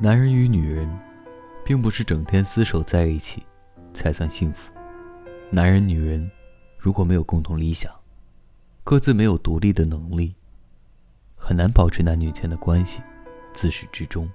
男人与女人并不是整天厮守在一起才算幸福男人女人如果没有共同理想各自没有独立的能力很难保持男女间的关系自始至终。